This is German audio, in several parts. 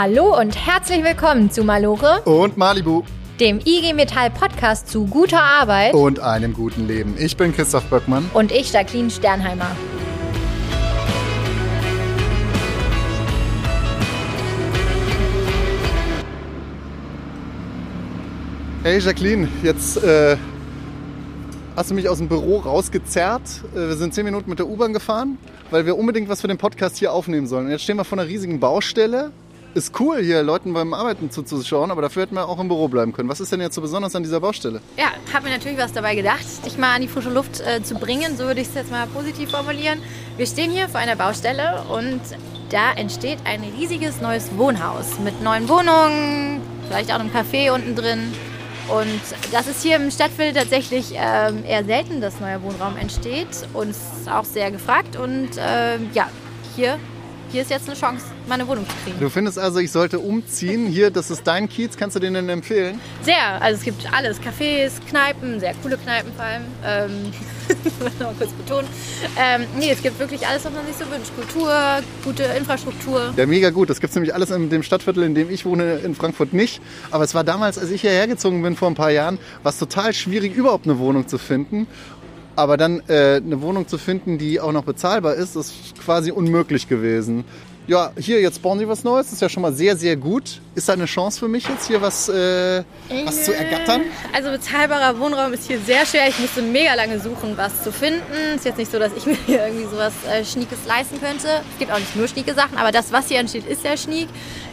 Hallo und herzlich willkommen zu Malore und Malibu, dem IG Metall Podcast zu guter Arbeit und einem guten Leben. Ich bin Christoph Böckmann und ich Jacqueline Sternheimer. Hey Jacqueline, jetzt äh, hast du mich aus dem Büro rausgezerrt. Äh, wir sind zehn Minuten mit der U-Bahn gefahren, weil wir unbedingt was für den Podcast hier aufnehmen sollen. Und jetzt stehen wir vor einer riesigen Baustelle. Ist cool, hier Leuten beim Arbeiten zuzuschauen, aber dafür hätten wir auch im Büro bleiben können. Was ist denn jetzt so besonders an dieser Baustelle? Ja, habe mir natürlich was dabei gedacht, dich mal an die frische Luft äh, zu bringen. So würde ich es jetzt mal positiv formulieren. Wir stehen hier vor einer Baustelle und da entsteht ein riesiges neues Wohnhaus mit neuen Wohnungen, vielleicht auch einem Café unten drin. Und das ist hier im Stadtviertel tatsächlich ähm, eher selten, dass neuer Wohnraum entsteht und ist auch sehr gefragt. Und ähm, ja, hier hier ist jetzt eine Chance, meine Wohnung zu kriegen. Du findest also, ich sollte umziehen. Hier, das ist dein Kiez. Kannst du den denn empfehlen? Sehr. Also es gibt alles. Cafés, Kneipen, sehr coole Kneipen vor allem. Ähm, noch kurz betonen. Ähm, nee, es gibt wirklich alles, was man sich so wünscht. Kultur, gute Infrastruktur. Ja, mega gut. Das gibt es nämlich alles in dem Stadtviertel, in dem ich wohne, in Frankfurt nicht. Aber es war damals, als ich hierher gezogen bin vor ein paar Jahren, war es total schwierig, überhaupt eine Wohnung zu finden. Aber dann äh, eine Wohnung zu finden, die auch noch bezahlbar ist, ist quasi unmöglich gewesen. Ja, hier, jetzt bauen sie was Neues. Das ist ja schon mal sehr, sehr gut. Ist da eine Chance für mich jetzt hier was, äh, was zu ergattern? Also bezahlbarer Wohnraum ist hier sehr schwer. Ich musste mega lange suchen, was zu finden. Ist jetzt nicht so, dass ich mir hier irgendwie sowas äh, Schniekes leisten könnte. Es gibt auch nicht nur schnieke Sachen, aber das, was hier entsteht, ist sehr schniek.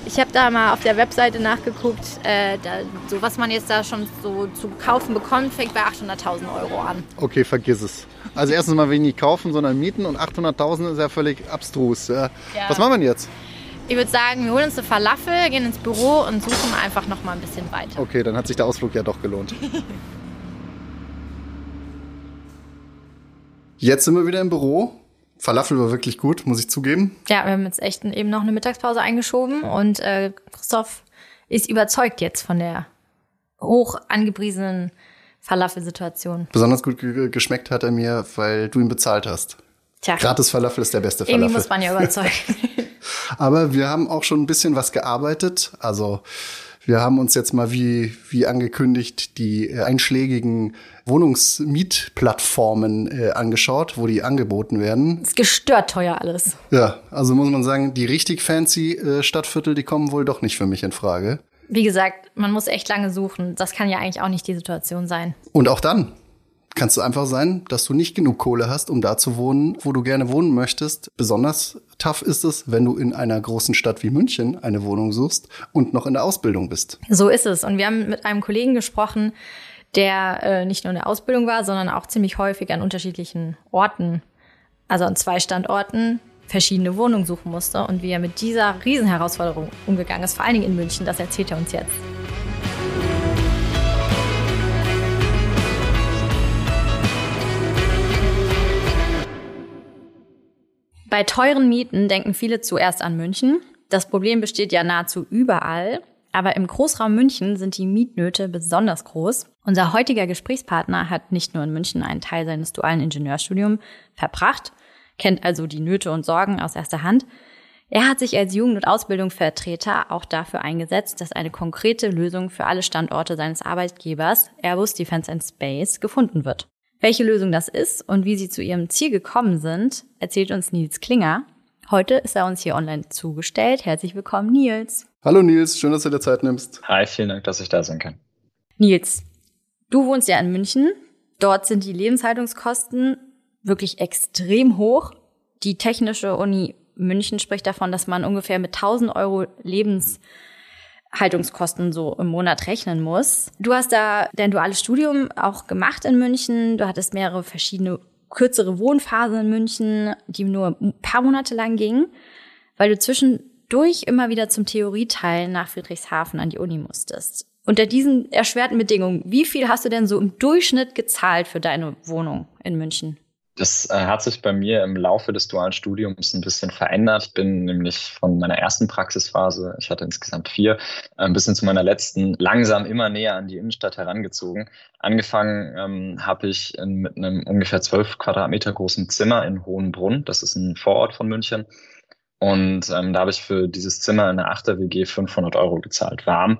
Ich habe da mal auf der Webseite nachgeguckt, äh, da, so was man jetzt da schon so zu kaufen bekommt, fängt bei 800.000 Euro an. Okay, vergiss es. Also erstens mal wenig kaufen, sondern mieten und 800.000 ist ja völlig abstrus. Ja. Ja. Was machen wir denn jetzt? Ich würde sagen, wir holen uns eine Falafel, gehen ins Büro und suchen einfach noch mal ein bisschen weiter. Okay, dann hat sich der Ausflug ja doch gelohnt. Jetzt sind wir wieder im Büro Falafel war wirklich gut, muss ich zugeben. Ja, wir haben jetzt echt eben noch eine Mittagspause eingeschoben und äh, Christoph ist überzeugt jetzt von der hoch angepriesenen Falafel-Situation. Besonders gut geschmeckt hat er mir, weil du ihn bezahlt hast. Tja. Gratis Falafel ist der beste Falafel. Irgendwie muss man ja überzeugen. Aber wir haben auch schon ein bisschen was gearbeitet. Also wir haben uns jetzt mal wie, wie angekündigt die einschlägigen Wohnungsmietplattformen äh, angeschaut, wo die angeboten werden. ist gestört teuer alles. Ja, also muss man sagen, die richtig fancy äh, Stadtviertel, die kommen wohl doch nicht für mich in Frage. Wie gesagt, man muss echt lange suchen. Das kann ja eigentlich auch nicht die Situation sein. Und auch dann kann es einfach sein, dass du nicht genug Kohle hast, um da zu wohnen, wo du gerne wohnen möchtest. Besonders tough ist es, wenn du in einer großen Stadt wie München eine Wohnung suchst und noch in der Ausbildung bist. So ist es. Und wir haben mit einem Kollegen gesprochen, der äh, nicht nur in der Ausbildung war, sondern auch ziemlich häufig an unterschiedlichen Orten, also an zwei Standorten, verschiedene Wohnungen suchen musste und wie er mit dieser Riesenherausforderung umgegangen ist, vor allen Dingen in München, das erzählt er uns jetzt. Bei teuren Mieten denken viele zuerst an München. Das Problem besteht ja nahezu überall. Aber im Großraum München sind die Mietnöte besonders groß. Unser heutiger Gesprächspartner hat nicht nur in München einen Teil seines dualen Ingenieurstudiums verbracht, kennt also die Nöte und Sorgen aus erster Hand. Er hat sich als Jugend- und Ausbildungsvertreter auch dafür eingesetzt, dass eine konkrete Lösung für alle Standorte seines Arbeitgebers Airbus Defence and Space gefunden wird. Welche Lösung das ist und wie sie zu ihrem Ziel gekommen sind, erzählt uns Nils Klinger. Heute ist er uns hier online zugestellt. Herzlich willkommen, Nils. Hallo Nils, schön, dass du dir Zeit nimmst. Hi, vielen Dank, dass ich da sein kann. Nils, du wohnst ja in München. Dort sind die Lebenshaltungskosten wirklich extrem hoch. Die Technische Uni München spricht davon, dass man ungefähr mit 1000 Euro Lebens Haltungskosten so im Monat rechnen muss. Du hast da dein duales Studium auch gemacht in München. Du hattest mehrere verschiedene kürzere Wohnphasen in München, die nur ein paar Monate lang gingen, weil du zwischendurch immer wieder zum Theorieteil nach Friedrichshafen an die Uni musstest. Unter diesen erschwerten Bedingungen, wie viel hast du denn so im Durchschnitt gezahlt für deine Wohnung in München? Das äh, hat sich bei mir im Laufe des dualen Studiums ein bisschen verändert. Ich bin nämlich von meiner ersten Praxisphase, ich hatte insgesamt vier, ein bisschen zu meiner letzten, langsam immer näher an die Innenstadt herangezogen. Angefangen ähm, habe ich in, mit einem ungefähr zwölf Quadratmeter großen Zimmer in Hohenbrunn. Das ist ein Vorort von München. Und ähm, da habe ich für dieses Zimmer in der 8er WG 500 Euro gezahlt, warm.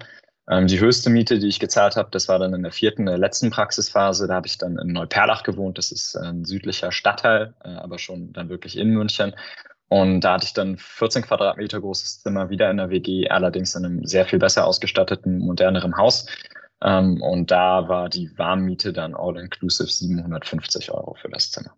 Ähm, die höchste Miete, die ich gezahlt habe, das war dann in der vierten, der letzten Praxisphase. Da habe ich dann in Neuperlach gewohnt. Das ist ein südlicher Stadtteil, äh, aber schon dann wirklich in München. Und da hatte ich dann 14 Quadratmeter großes Zimmer wieder in der WG, allerdings in einem sehr viel besser ausgestatteten, moderneren Haus. Ähm, und da war die Warmmiete dann all-inclusive 750 Euro für das Zimmer.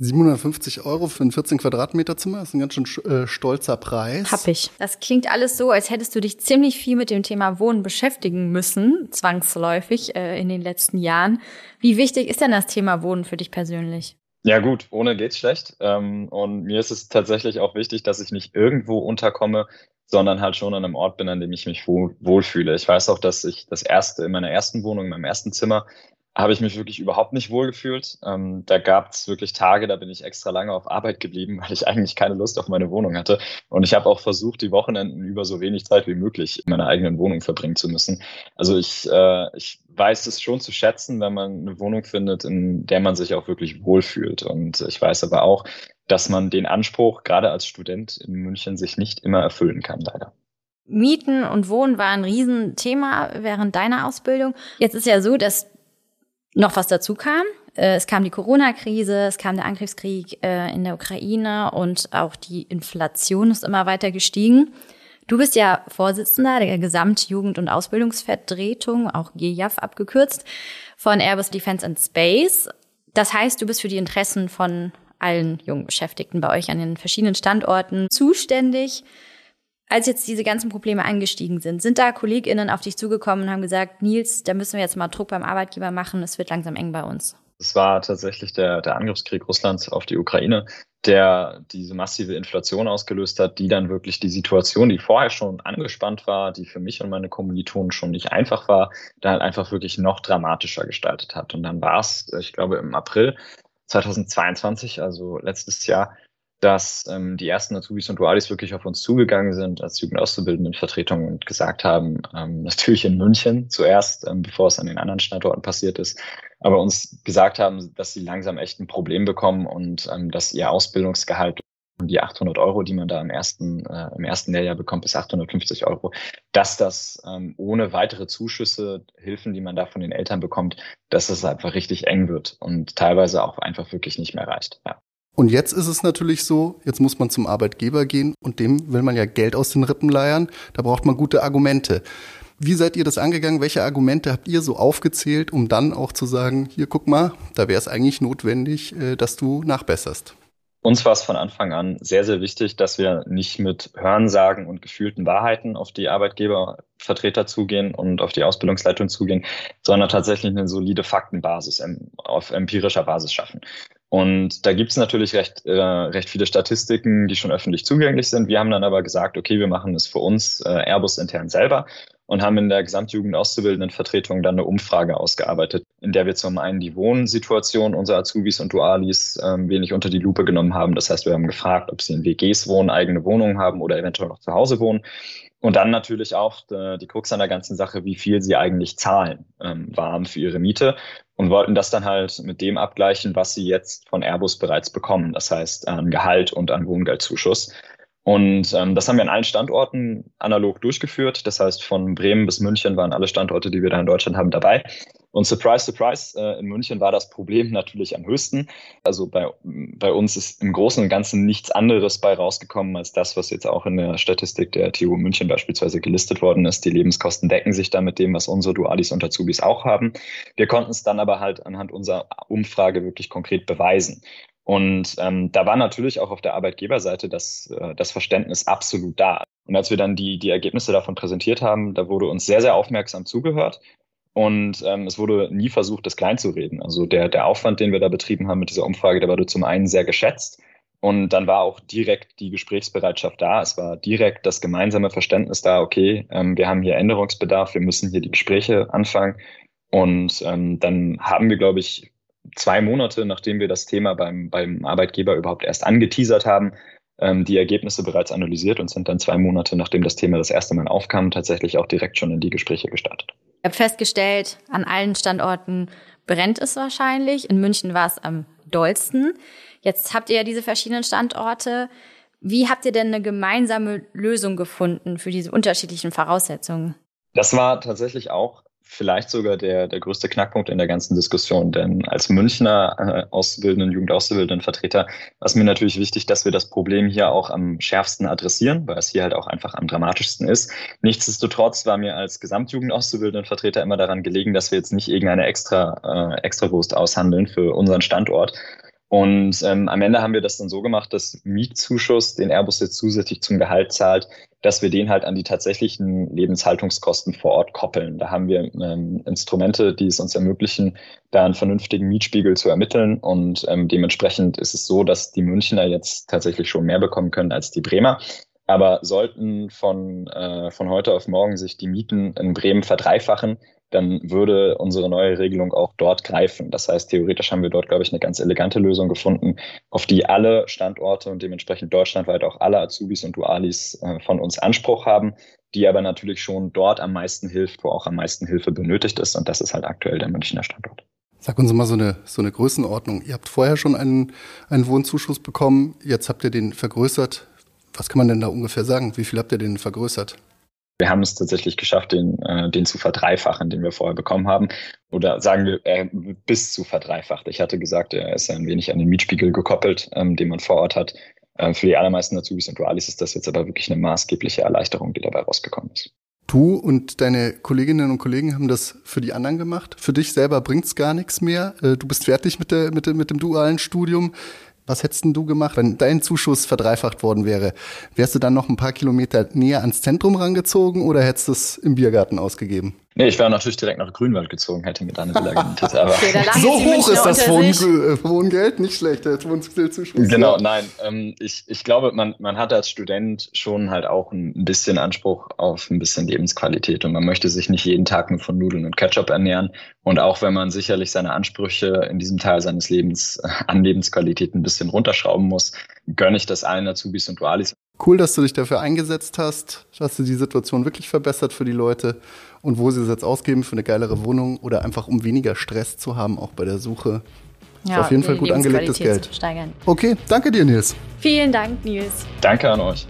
750 Euro für ein 14 Quadratmeter Zimmer ist ein ganz schön äh, stolzer Preis. Hab ich. Das klingt alles so, als hättest du dich ziemlich viel mit dem Thema Wohnen beschäftigen müssen, zwangsläufig äh, in den letzten Jahren. Wie wichtig ist denn das Thema Wohnen für dich persönlich? Ja gut, ohne geht's schlecht. Ähm, und mir ist es tatsächlich auch wichtig, dass ich nicht irgendwo unterkomme, sondern halt schon an einem Ort bin, an dem ich mich wohl, wohlfühle. Ich weiß auch, dass ich das erste in meiner ersten Wohnung, in meinem ersten Zimmer, habe ich mich wirklich überhaupt nicht wohlgefühlt. Ähm, da gab es wirklich Tage, da bin ich extra lange auf Arbeit geblieben, weil ich eigentlich keine Lust auf meine Wohnung hatte. Und ich habe auch versucht, die Wochenenden über so wenig Zeit wie möglich in meiner eigenen Wohnung verbringen zu müssen. Also ich, äh, ich weiß es schon zu schätzen, wenn man eine Wohnung findet, in der man sich auch wirklich wohlfühlt. Und ich weiß aber auch, dass man den Anspruch, gerade als Student in München, sich nicht immer erfüllen kann, leider. Mieten und Wohnen war ein Riesenthema während deiner Ausbildung. Jetzt ist ja so, dass noch was dazu kam. Äh, es kam die Corona-Krise, es kam der Angriffskrieg äh, in der Ukraine und auch die Inflation ist immer weiter gestiegen. Du bist ja Vorsitzender der Gesamtjugend- und Ausbildungsvertretung, auch GEJAF abgekürzt, von Airbus Defense and Space. Das heißt, du bist für die Interessen von allen jungen Beschäftigten bei euch an den verschiedenen Standorten zuständig. Als jetzt diese ganzen Probleme angestiegen sind, sind da KollegInnen auf dich zugekommen und haben gesagt, Nils, da müssen wir jetzt mal Druck beim Arbeitgeber machen, es wird langsam eng bei uns. Es war tatsächlich der, der Angriffskrieg Russlands auf die Ukraine, der diese massive Inflation ausgelöst hat, die dann wirklich die Situation, die vorher schon angespannt war, die für mich und meine Kommilitonen schon nicht einfach war, da halt einfach wirklich noch dramatischer gestaltet hat. Und dann war es, ich glaube, im April 2022, also letztes Jahr, dass ähm, die ersten Azubis und Dualis wirklich auf uns zugegangen sind als Jugendauszubildendenvertretung und gesagt haben, ähm, natürlich in München zuerst, ähm, bevor es an den anderen Standorten passiert ist, aber uns gesagt haben, dass sie langsam echt ein Problem bekommen und ähm, dass ihr Ausbildungsgehalt die 800 Euro, die man da im ersten, äh, im ersten Lehrjahr bekommt, bis 850 Euro, dass das ähm, ohne weitere Zuschüsse, Hilfen, die man da von den Eltern bekommt, dass es einfach richtig eng wird und teilweise auch einfach wirklich nicht mehr reicht. Ja. Und jetzt ist es natürlich so, jetzt muss man zum Arbeitgeber gehen und dem will man ja Geld aus den Rippen leiern. Da braucht man gute Argumente. Wie seid ihr das angegangen? Welche Argumente habt ihr so aufgezählt, um dann auch zu sagen, hier guck mal, da wäre es eigentlich notwendig, äh, dass du nachbesserst? Uns war es von Anfang an sehr, sehr wichtig, dass wir nicht mit Hörensagen und gefühlten Wahrheiten auf die Arbeitgebervertreter zugehen und auf die Ausbildungsleitung zugehen, sondern tatsächlich eine solide Faktenbasis auf empirischer Basis schaffen. Und da gibt es natürlich recht, äh, recht viele Statistiken, die schon öffentlich zugänglich sind. Wir haben dann aber gesagt, okay, wir machen es für uns äh, Airbus intern selber und haben in der Gesamtjugend auszubildenden Vertretung dann eine Umfrage ausgearbeitet, in der wir zum einen die Wohnsituation unserer Azubis und Dualis ähm, wenig unter die Lupe genommen haben. Das heißt, wir haben gefragt, ob sie in WGs wohnen, eigene Wohnungen haben oder eventuell noch zu Hause wohnen. Und dann natürlich auch äh, die Krux an der ganzen Sache, wie viel sie eigentlich zahlen ähm, warm für ihre Miete und wollten das dann halt mit dem abgleichen, was sie jetzt von Airbus bereits bekommen. Das heißt an Gehalt und an Wohngeldzuschuss. Und ähm, das haben wir an allen Standorten analog durchgeführt. Das heißt, von Bremen bis München waren alle Standorte, die wir da in Deutschland haben, dabei. Und surprise, surprise, äh, in München war das Problem natürlich am höchsten. Also bei, bei uns ist im Großen und Ganzen nichts anderes bei rausgekommen als das, was jetzt auch in der Statistik der TU München beispielsweise gelistet worden ist. Die Lebenskosten decken sich da mit dem, was unsere Dualis und Azubis auch haben. Wir konnten es dann aber halt anhand unserer Umfrage wirklich konkret beweisen. Und ähm, da war natürlich auch auf der Arbeitgeberseite das, äh, das Verständnis absolut da. Und als wir dann die, die Ergebnisse davon präsentiert haben, da wurde uns sehr, sehr aufmerksam zugehört. Und ähm, es wurde nie versucht, das kleinzureden. Also der, der Aufwand, den wir da betrieben haben mit dieser Umfrage, der wurde zum einen sehr geschätzt. Und dann war auch direkt die Gesprächsbereitschaft da. Es war direkt das gemeinsame Verständnis da, okay, ähm, wir haben hier Änderungsbedarf, wir müssen hier die Gespräche anfangen. Und ähm, dann haben wir, glaube ich, zwei Monate, nachdem wir das Thema beim, beim Arbeitgeber überhaupt erst angeteasert haben, ähm, die Ergebnisse bereits analysiert und sind dann zwei Monate, nachdem das Thema das erste Mal aufkam, tatsächlich auch direkt schon in die Gespräche gestartet. Habe festgestellt, an allen Standorten brennt es wahrscheinlich. In München war es am dollsten. Jetzt habt ihr ja diese verschiedenen Standorte. Wie habt ihr denn eine gemeinsame Lösung gefunden für diese unterschiedlichen Voraussetzungen? Das war tatsächlich auch vielleicht sogar der, der größte Knackpunkt in der ganzen Diskussion. Denn als Münchner äh, Auszubildenden, Jugendauszubildenden Vertreter war es mir natürlich wichtig, dass wir das Problem hier auch am schärfsten adressieren, weil es hier halt auch einfach am dramatischsten ist. Nichtsdestotrotz war mir als Gesamtjugendauszubildenden Vertreter immer daran gelegen, dass wir jetzt nicht irgendeine extra äh, Extrawurst aushandeln für unseren Standort, und ähm, am Ende haben wir das dann so gemacht, dass Mietzuschuss, den Airbus jetzt zusätzlich zum Gehalt zahlt, dass wir den halt an die tatsächlichen Lebenshaltungskosten vor Ort koppeln. Da haben wir ähm, Instrumente, die es uns ermöglichen, da einen vernünftigen Mietspiegel zu ermitteln. Und ähm, dementsprechend ist es so, dass die Münchner jetzt tatsächlich schon mehr bekommen können als die Bremer. Aber sollten von, äh, von heute auf morgen sich die Mieten in Bremen verdreifachen, dann würde unsere neue Regelung auch dort greifen. Das heißt, theoretisch haben wir dort, glaube ich, eine ganz elegante Lösung gefunden, auf die alle Standorte und dementsprechend deutschlandweit auch alle Azubis und Dualis äh, von uns Anspruch haben, die aber natürlich schon dort am meisten hilft, wo auch am meisten Hilfe benötigt ist. Und das ist halt aktuell der Münchner Standort. Sag uns mal so eine, so eine Größenordnung. Ihr habt vorher schon einen, einen Wohnzuschuss bekommen, jetzt habt ihr den vergrößert. Was kann man denn da ungefähr sagen? Wie viel habt ihr den vergrößert? Wir haben es tatsächlich geschafft, den, äh, den zu verdreifachen, den wir vorher bekommen haben. Oder sagen wir, äh, bis zu verdreifacht. Ich hatte gesagt, er ist ein wenig an den Mietspiegel gekoppelt, ähm, den man vor Ort hat. Ähm, für die allermeisten Azubis und Dualis ist das jetzt aber wirklich eine maßgebliche Erleichterung, die dabei rausgekommen ist. Du und deine Kolleginnen und Kollegen haben das für die anderen gemacht. Für dich selber bringt's gar nichts mehr. Äh, du bist fertig mit, der, mit, der, mit dem dualen Studium. Was hättest du gemacht, wenn dein Zuschuss verdreifacht worden wäre? Wärst du dann noch ein paar Kilometer näher ans Zentrum rangezogen oder hättest du es im Biergarten ausgegeben? Nee, ich wäre natürlich direkt nach Grünwald gezogen, hätte mir da eine Villa gemietet. Aber okay, so hoch ist das Wohn äh, Wohngeld, nicht schlecht, der Wohnzuschuss. Genau, nein. Ähm, ich, ich glaube, man, man hat als Student schon halt auch ein bisschen Anspruch auf ein bisschen Lebensqualität und man möchte sich nicht jeden Tag nur von Nudeln und Ketchup ernähren. Und auch wenn man sicherlich seine Ansprüche in diesem Teil seines Lebens an Lebensqualität ein bisschen runterschrauben muss, gönne ich das allen Azubis und Dualis. Cool, dass du dich dafür eingesetzt hast, dass du die Situation wirklich verbessert für die Leute und wo sie es jetzt ausgeben für eine geilere Wohnung oder einfach um weniger Stress zu haben, auch bei der Suche. Ja, ist auf jeden Fall gut angelegtes Geld. Okay, danke dir, Nils. Vielen Dank, Nils. Danke an euch.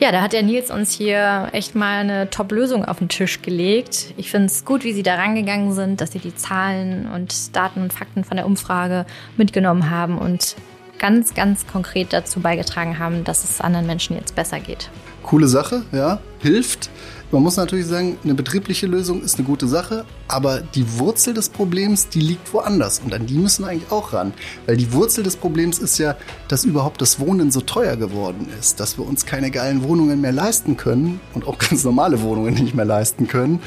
Ja, da hat der Nils uns hier echt mal eine Top-Lösung auf den Tisch gelegt. Ich finde es gut, wie sie da rangegangen sind, dass sie die Zahlen und Daten und Fakten von der Umfrage mitgenommen haben und ganz, ganz konkret dazu beigetragen haben, dass es anderen Menschen jetzt besser geht. Coole Sache, ja, hilft. Man muss natürlich sagen, eine betriebliche Lösung ist eine gute Sache, aber die Wurzel des Problems, die liegt woanders und an die müssen wir eigentlich auch ran. Weil die Wurzel des Problems ist ja, dass überhaupt das Wohnen so teuer geworden ist, dass wir uns keine geilen Wohnungen mehr leisten können und auch ganz normale Wohnungen nicht mehr leisten können.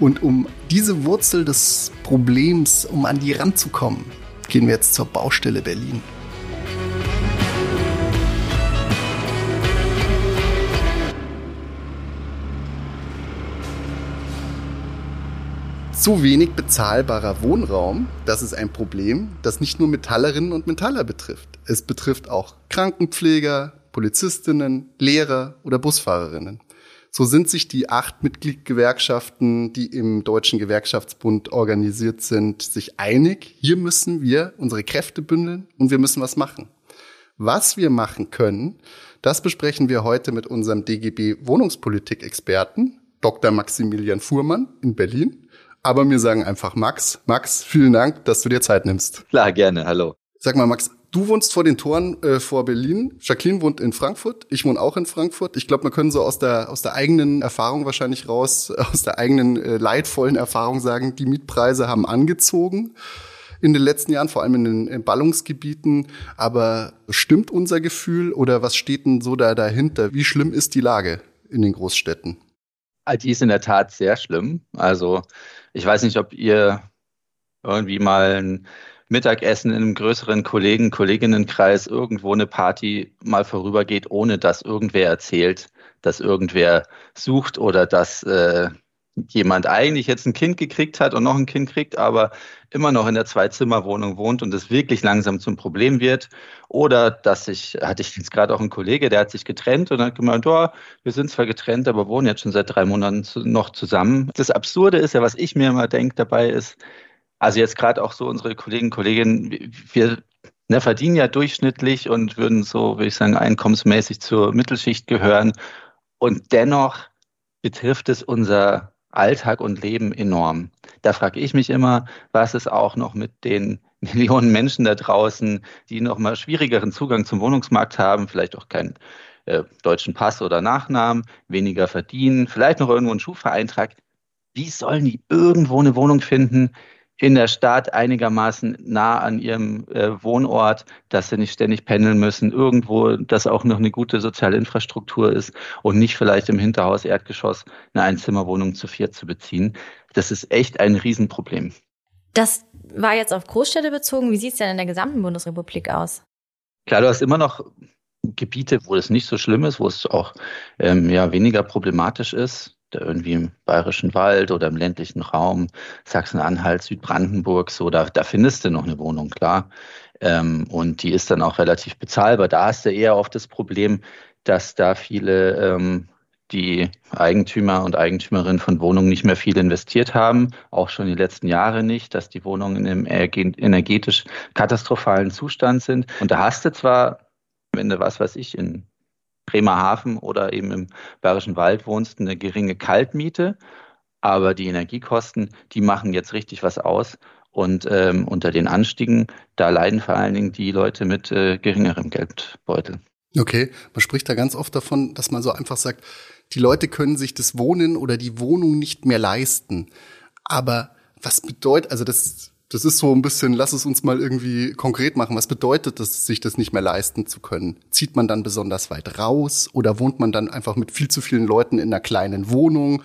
Und um diese Wurzel des Problems, um an die ranzukommen, gehen wir jetzt zur Baustelle Berlin. Zu wenig bezahlbarer Wohnraum, das ist ein Problem, das nicht nur Metallerinnen und Metaller betrifft. Es betrifft auch Krankenpfleger, Polizistinnen, Lehrer oder Busfahrerinnen. So sind sich die acht Mitgliedgewerkschaften, die im Deutschen Gewerkschaftsbund organisiert sind, sich einig. Hier müssen wir unsere Kräfte bündeln und wir müssen was machen. Was wir machen können, das besprechen wir heute mit unserem DGB Wohnungspolitik-Experten, Dr. Maximilian Fuhrmann in Berlin aber wir sagen einfach Max. Max, vielen Dank, dass du dir Zeit nimmst. Klar, gerne. Hallo. Sag mal, Max, du wohnst vor den Toren äh, vor Berlin. Jacqueline wohnt in Frankfurt. Ich wohne auch in Frankfurt. Ich glaube, man können so aus der, aus der eigenen Erfahrung wahrscheinlich raus, aus der eigenen äh, leidvollen Erfahrung sagen, die Mietpreise haben angezogen in den letzten Jahren, vor allem in den in Ballungsgebieten. Aber stimmt unser Gefühl oder was steht denn so da dahinter? Wie schlimm ist die Lage in den Großstädten? Die ist in der Tat sehr schlimm. Also ich weiß nicht, ob ihr irgendwie mal ein Mittagessen in einem größeren Kollegen, Kolleginnenkreis irgendwo eine Party mal vorübergeht, ohne dass irgendwer erzählt, dass irgendwer sucht oder dass äh, jemand eigentlich jetzt ein Kind gekriegt hat und noch ein Kind kriegt, aber immer noch in der Zwei-Zimmer-Wohnung wohnt und es wirklich langsam zum Problem wird. Oder dass ich, hatte ich jetzt gerade auch einen Kollege, der hat sich getrennt und hat gemeint, oh, wir sind zwar getrennt, aber wohnen jetzt schon seit drei Monaten noch zusammen. Das Absurde ist ja, was ich mir immer denke dabei ist, Also jetzt gerade auch so unsere Kolleginnen Kollegen, wir ne, verdienen ja durchschnittlich und würden so, würde ich sagen, einkommensmäßig zur Mittelschicht gehören. Und dennoch betrifft es unser Alltag und Leben enorm. Da frage ich mich immer, was ist auch noch mit den Millionen Menschen da draußen, die noch mal schwierigeren Zugang zum Wohnungsmarkt haben, vielleicht auch keinen äh, deutschen Pass oder Nachnamen, weniger verdienen, vielleicht noch irgendwo einen Schufa-Eintrag. Wie sollen die irgendwo eine Wohnung finden, in der Stadt einigermaßen nah an ihrem äh, Wohnort, dass sie nicht ständig pendeln müssen, irgendwo, dass auch noch eine gute soziale Infrastruktur ist und nicht vielleicht im Hinterhaus Erdgeschoss eine Einzimmerwohnung zu viert zu beziehen. Das ist echt ein Riesenproblem. Das war jetzt auf Großstädte bezogen. Wie sieht es denn in der gesamten Bundesrepublik aus? Klar, du hast immer noch Gebiete, wo es nicht so schlimm ist, wo es auch ähm, ja, weniger problematisch ist irgendwie im Bayerischen Wald oder im ländlichen Raum, Sachsen-Anhalt, Südbrandenburg, so, da, da findest du noch eine Wohnung, klar. Ähm, und die ist dann auch relativ bezahlbar. Da hast du eher oft das Problem, dass da viele ähm, die Eigentümer und Eigentümerinnen von Wohnungen nicht mehr viel investiert haben, auch schon die letzten Jahre nicht, dass die Wohnungen in einem energetisch katastrophalen Zustand sind. Und da hast du zwar, wenn du was weiß ich, in Bremerhaven oder eben im Bayerischen Wald wohnst, eine geringe Kaltmiete. Aber die Energiekosten, die machen jetzt richtig was aus. Und ähm, unter den Anstiegen, da leiden vor allen Dingen die Leute mit äh, geringerem Geldbeutel. Okay, man spricht da ganz oft davon, dass man so einfach sagt, die Leute können sich das Wohnen oder die Wohnung nicht mehr leisten. Aber was bedeutet, also das das ist so ein bisschen, lass es uns mal irgendwie konkret machen. Was bedeutet das, sich das nicht mehr leisten zu können? Zieht man dann besonders weit raus oder wohnt man dann einfach mit viel zu vielen Leuten in einer kleinen Wohnung?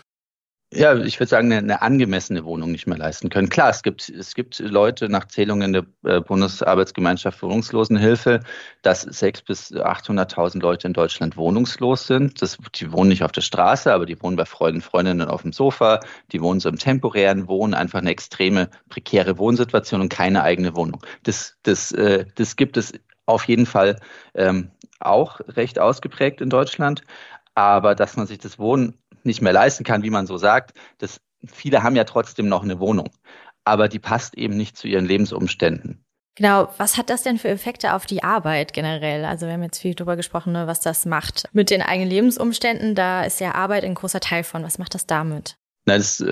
Ja, ich würde sagen, eine, eine, angemessene Wohnung nicht mehr leisten können. Klar, es gibt, es gibt Leute nach Zählungen der äh, Bundesarbeitsgemeinschaft Wohnungslosenhilfe, dass sechs bis 800.000 Leute in Deutschland wohnungslos sind. Das, die wohnen nicht auf der Straße, aber die wohnen bei Freunden, Freundinnen auf dem Sofa. Die wohnen so im temporären Wohnen, einfach eine extreme prekäre Wohnsituation und keine eigene Wohnung. Das, das, äh, das gibt es auf jeden Fall ähm, auch recht ausgeprägt in Deutschland. Aber dass man sich das Wohnen nicht mehr leisten kann, wie man so sagt. Das, viele haben ja trotzdem noch eine Wohnung, aber die passt eben nicht zu ihren Lebensumständen. Genau, was hat das denn für Effekte auf die Arbeit generell? Also wir haben jetzt viel darüber gesprochen, ne, was das macht mit den eigenen Lebensumständen. Da ist ja Arbeit ein großer Teil von. Was macht das damit? Na, das,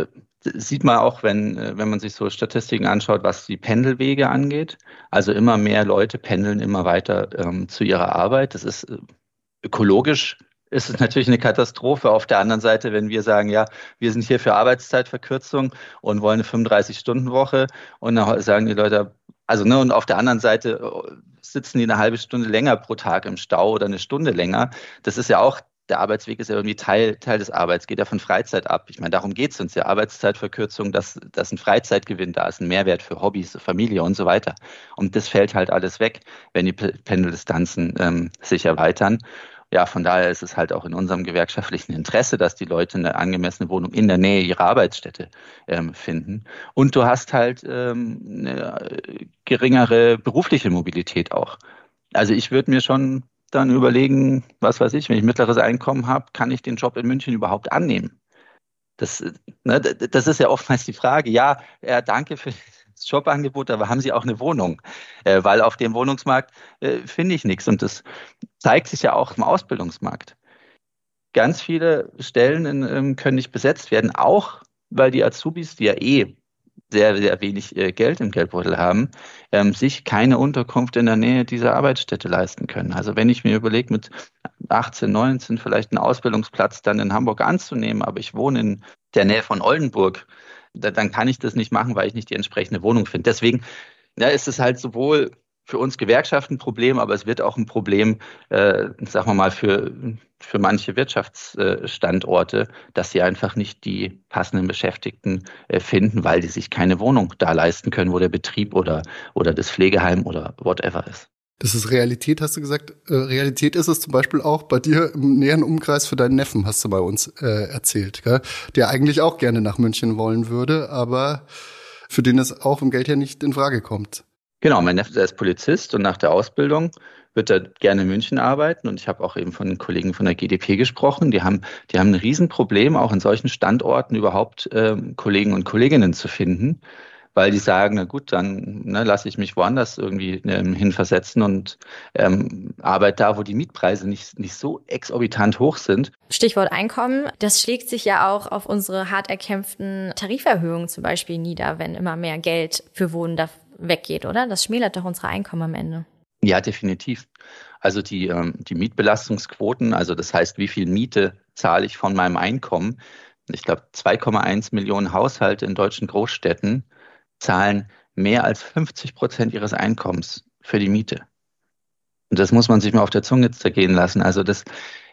das äh, sieht man auch, wenn, äh, wenn man sich so Statistiken anschaut, was die Pendelwege angeht. Also immer mehr Leute pendeln immer weiter ähm, zu ihrer Arbeit. Das ist äh, ökologisch ist es natürlich eine Katastrophe. Auf der anderen Seite, wenn wir sagen, ja, wir sind hier für Arbeitszeitverkürzung und wollen eine 35-Stunden-Woche und dann sagen die Leute, also ne, und auf der anderen Seite äh, sitzen die eine halbe Stunde länger pro Tag im Stau oder eine Stunde länger. Das ist ja auch, der Arbeitsweg ist ja irgendwie Teil, Teil des Arbeits, geht ja von Freizeit ab. Ich meine, darum geht es uns ja. Arbeitszeitverkürzung, dass, dass ein Freizeitgewinn da ist, ein Mehrwert für Hobbys, Familie und so weiter. Und das fällt halt alles weg, wenn die Pendeldistanzen ähm, sich erweitern ja, von daher ist es halt auch in unserem gewerkschaftlichen Interesse, dass die Leute eine angemessene Wohnung in der Nähe ihrer Arbeitsstätte ähm, finden. Und du hast halt ähm, eine geringere berufliche Mobilität auch. Also ich würde mir schon dann überlegen, was weiß ich, wenn ich mittleres Einkommen habe, kann ich den Job in München überhaupt annehmen? Das, ne, das ist ja oftmals die Frage. Ja, ja danke für Jobangebot, aber haben Sie auch eine Wohnung? Äh, weil auf dem Wohnungsmarkt äh, finde ich nichts. Und das zeigt sich ja auch im Ausbildungsmarkt. Ganz viele Stellen in, ähm, können nicht besetzt werden, auch weil die Azubis, die ja eh sehr, sehr wenig äh, Geld im Geldbeutel haben, ähm, sich keine Unterkunft in der Nähe dieser Arbeitsstätte leisten können. Also wenn ich mir überlege, mit 18, 19 vielleicht einen Ausbildungsplatz dann in Hamburg anzunehmen, aber ich wohne in der Nähe von Oldenburg, dann kann ich das nicht machen, weil ich nicht die entsprechende Wohnung finde. Deswegen ja, ist es halt sowohl für uns Gewerkschaften ein Problem, aber es wird auch ein Problem, äh, sagen wir mal, für, für manche Wirtschaftsstandorte, dass sie einfach nicht die passenden Beschäftigten äh, finden, weil die sich keine Wohnung da leisten können, wo der Betrieb oder, oder das Pflegeheim oder whatever ist. Das ist Realität, hast du gesagt. Äh, Realität ist es zum Beispiel auch bei dir im näheren Umkreis für deinen Neffen, hast du bei uns äh, erzählt, gell? der eigentlich auch gerne nach München wollen würde, aber für den es auch im Geld her nicht in Frage kommt. Genau, mein Neffe ist Polizist und nach der Ausbildung wird er gerne in München arbeiten. Und ich habe auch eben von Kollegen von der GDP gesprochen. Die haben, die haben ein Riesenproblem, auch in solchen Standorten überhaupt ähm, Kollegen und Kolleginnen zu finden weil die sagen, na gut, dann ne, lasse ich mich woanders irgendwie ähm, hinversetzen und ähm, arbeite da, wo die Mietpreise nicht, nicht so exorbitant hoch sind. Stichwort Einkommen, das schlägt sich ja auch auf unsere hart erkämpften Tariferhöhungen zum Beispiel nieder, wenn immer mehr Geld für Wohnen da weggeht, oder? Das schmälert doch unsere Einkommen am Ende. Ja, definitiv. Also die, ähm, die Mietbelastungsquoten, also das heißt, wie viel Miete zahle ich von meinem Einkommen? Ich glaube, 2,1 Millionen Haushalte in deutschen Großstädten zahlen mehr als 50 Prozent ihres Einkommens für die Miete. Und das muss man sich mal auf der Zunge zergehen lassen. Also das,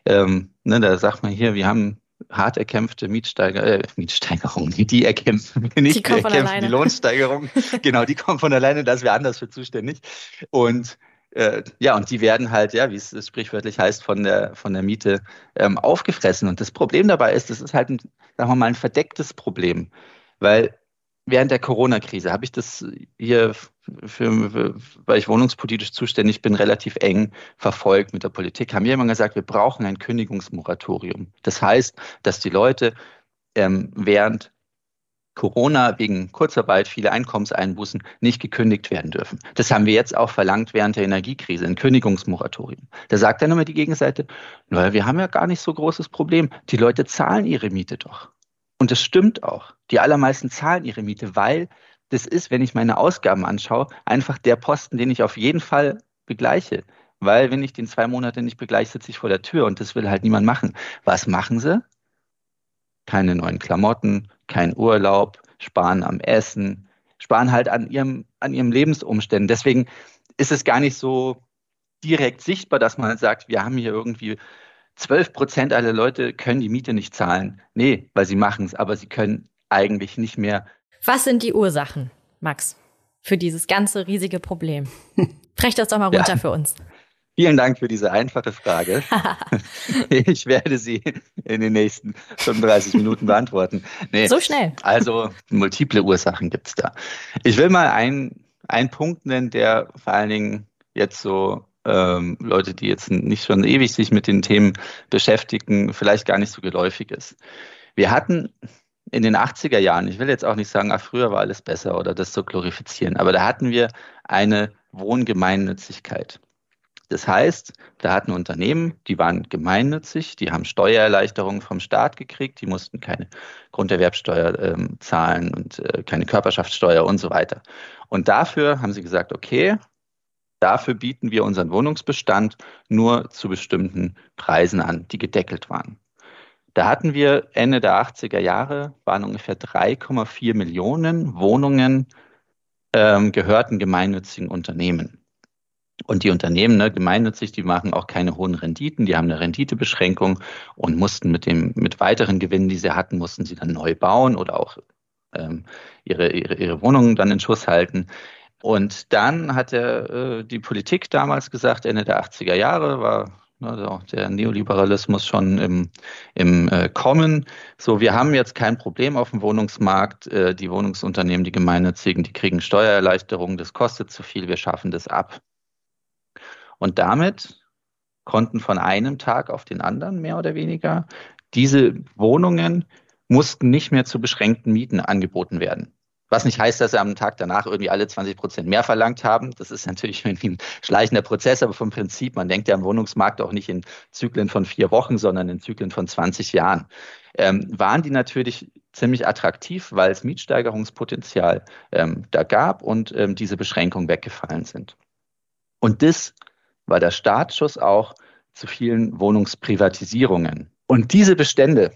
ähm, ne, da sagt man hier, wir haben hart erkämpfte Mietsteiger, äh, Mietsteigerung, die erkämpfen, nicht die, erkämpfen die Lohnsteigerung. genau, die kommen von alleine, da sind wir anders für zuständig. Und äh, ja, und die werden halt, ja, wie es sprichwörtlich heißt, von der, von der Miete ähm, aufgefressen. Und das Problem dabei ist, das ist halt, ein, sagen wir mal, ein verdecktes Problem. Weil während der Corona-Krise habe ich das hier, für, weil ich wohnungspolitisch zuständig bin, relativ eng verfolgt mit der Politik. Haben wir immer gesagt, wir brauchen ein Kündigungsmoratorium. Das heißt, dass die Leute ähm, während Corona wegen Kurzarbeit, viele Einkommenseinbußen nicht gekündigt werden dürfen. Das haben wir jetzt auch verlangt während der Energiekrise, ein Kündigungsmoratorium. Da sagt dann immer die Gegenseite, naja, wir haben ja gar nicht so großes Problem. Die Leute zahlen ihre Miete doch. Und das stimmt auch. Die allermeisten zahlen ihre Miete, weil das ist, wenn ich meine Ausgaben anschaue, einfach der Posten, den ich auf jeden Fall begleiche. Weil wenn ich den zwei Monate nicht begleiche, sitze ich vor der Tür und das will halt niemand machen. Was machen sie? Keine neuen Klamotten, kein Urlaub, sparen am Essen, sparen halt an ihrem, an ihrem Lebensumständen. Deswegen ist es gar nicht so direkt sichtbar, dass man sagt, wir haben hier irgendwie 12 Prozent aller Leute können die Miete nicht zahlen. Nee, weil sie machen es, aber sie können eigentlich nicht mehr. Was sind die Ursachen, Max, für dieses ganze riesige Problem? Brech das doch mal runter ja. für uns. Vielen Dank für diese einfache Frage. ich werde sie in den nächsten 35 Minuten beantworten. Nee, so schnell. Also multiple Ursachen gibt es da. Ich will mal einen, einen Punkt nennen, der vor allen Dingen jetzt so ähm, Leute, die jetzt nicht schon ewig sich mit den Themen beschäftigen, vielleicht gar nicht so geläufig ist. Wir hatten in den 80er Jahren, ich will jetzt auch nicht sagen, ach, früher war alles besser oder das zu glorifizieren, aber da hatten wir eine Wohngemeinnützigkeit. Das heißt, da hatten Unternehmen, die waren gemeinnützig, die haben Steuererleichterungen vom Staat gekriegt, die mussten keine Grunderwerbsteuer äh, zahlen und äh, keine Körperschaftssteuer und so weiter. Und dafür haben sie gesagt, okay, dafür bieten wir unseren Wohnungsbestand nur zu bestimmten Preisen an, die gedeckelt waren. Da hatten wir Ende der 80er Jahre, waren ungefähr 3,4 Millionen Wohnungen ähm, gehörten gemeinnützigen Unternehmen. Und die Unternehmen, ne, gemeinnützig, die machen auch keine hohen Renditen, die haben eine Renditebeschränkung und mussten mit dem, mit weiteren Gewinnen, die sie hatten, mussten sie dann neu bauen oder auch ähm, ihre, ihre, ihre Wohnungen dann in Schuss halten. Und dann hat der, äh, die Politik damals gesagt, Ende der 80er Jahre war also der Neoliberalismus schon im, im äh, Kommen. So, wir haben jetzt kein Problem auf dem Wohnungsmarkt. Äh, die Wohnungsunternehmen, die gemeinnützigen, die kriegen Steuererleichterungen, das kostet zu viel, wir schaffen das ab. Und damit konnten von einem Tag auf den anderen mehr oder weniger diese Wohnungen mussten nicht mehr zu beschränkten Mieten angeboten werden. Was nicht heißt, dass sie am Tag danach irgendwie alle 20 Prozent mehr verlangt haben. Das ist natürlich irgendwie ein schleichender Prozess, aber vom Prinzip, man denkt ja am Wohnungsmarkt auch nicht in Zyklen von vier Wochen, sondern in Zyklen von 20 Jahren. Ähm, waren die natürlich ziemlich attraktiv, weil es Mietsteigerungspotenzial ähm, da gab und ähm, diese Beschränkungen weggefallen sind. Und das war der Startschuss auch zu vielen Wohnungsprivatisierungen. Und diese Bestände,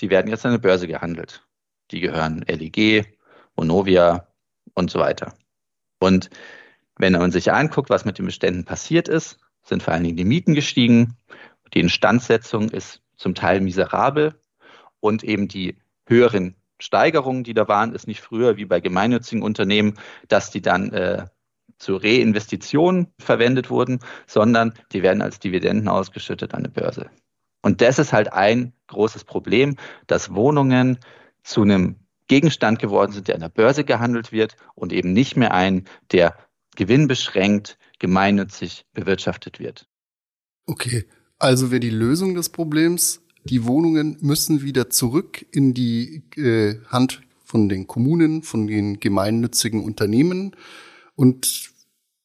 die werden jetzt an der Börse gehandelt. Die gehören LEG, Vonovia und so weiter. Und wenn man sich anguckt, was mit den Beständen passiert ist, sind vor allen Dingen die Mieten gestiegen. Die Instandsetzung ist zum Teil miserabel und eben die höheren Steigerungen, die da waren, ist nicht früher wie bei gemeinnützigen Unternehmen, dass die dann äh, zur Reinvestition verwendet wurden, sondern die werden als Dividenden ausgeschüttet an der Börse. Und das ist halt ein großes Problem, dass Wohnungen zu einem Gegenstand geworden sind, der an der Börse gehandelt wird und eben nicht mehr ein, der gewinnbeschränkt, gemeinnützig bewirtschaftet wird. Okay, also wäre die Lösung des Problems, die Wohnungen müssen wieder zurück in die äh, Hand von den Kommunen, von den gemeinnützigen Unternehmen. Und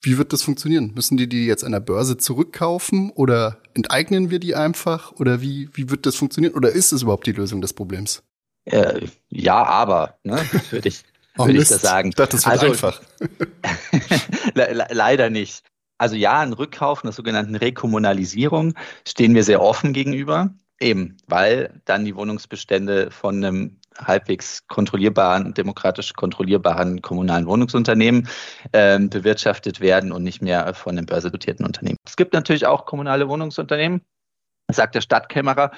wie wird das funktionieren? Müssen die die jetzt an der Börse zurückkaufen oder enteignen wir die einfach? Oder wie, wie wird das funktionieren? Oder ist es überhaupt die Lösung des Problems? Äh, ja, aber, ne, würde ich, oh, würd ich das sagen. Ich dachte, das wird also, einfach. le leider nicht. Also ja, ein Rückkauf einer sogenannten Rekommunalisierung stehen wir sehr offen gegenüber, eben weil dann die Wohnungsbestände von einem halbwegs kontrollierbaren, demokratisch kontrollierbaren kommunalen Wohnungsunternehmen äh, bewirtschaftet werden und nicht mehr von einem börsendotierten Unternehmen. Es gibt natürlich auch kommunale Wohnungsunternehmen, sagt der Stadtkämmerer,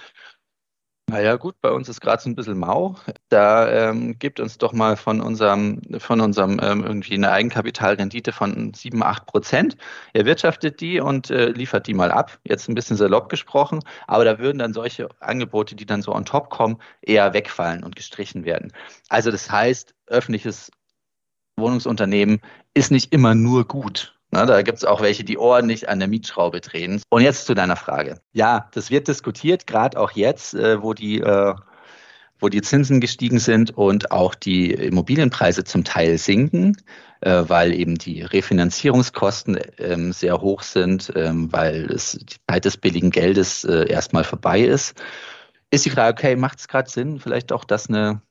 naja, gut, bei uns ist gerade so ein bisschen mau. Da ähm, gibt uns doch mal von unserem, von unserem ähm, irgendwie eine Eigenkapitalrendite von 7, 8 Prozent. Er wirtschaftet die und äh, liefert die mal ab. Jetzt ein bisschen salopp gesprochen, aber da würden dann solche Angebote, die dann so on top kommen, eher wegfallen und gestrichen werden. Also das heißt, öffentliches Wohnungsunternehmen ist nicht immer nur gut. Na, da gibt es auch welche, die ordentlich an der Mietschraube drehen. Und jetzt zu deiner Frage. Ja, das wird diskutiert, gerade auch jetzt, äh, wo die äh, wo die Zinsen gestiegen sind und auch die Immobilienpreise zum Teil sinken, äh, weil eben die Refinanzierungskosten ähm, sehr hoch sind, ähm, weil es die Zeit des billigen Geldes äh, erstmal vorbei ist. Ist die Frage, okay, macht es gerade Sinn, vielleicht auch, dass eine,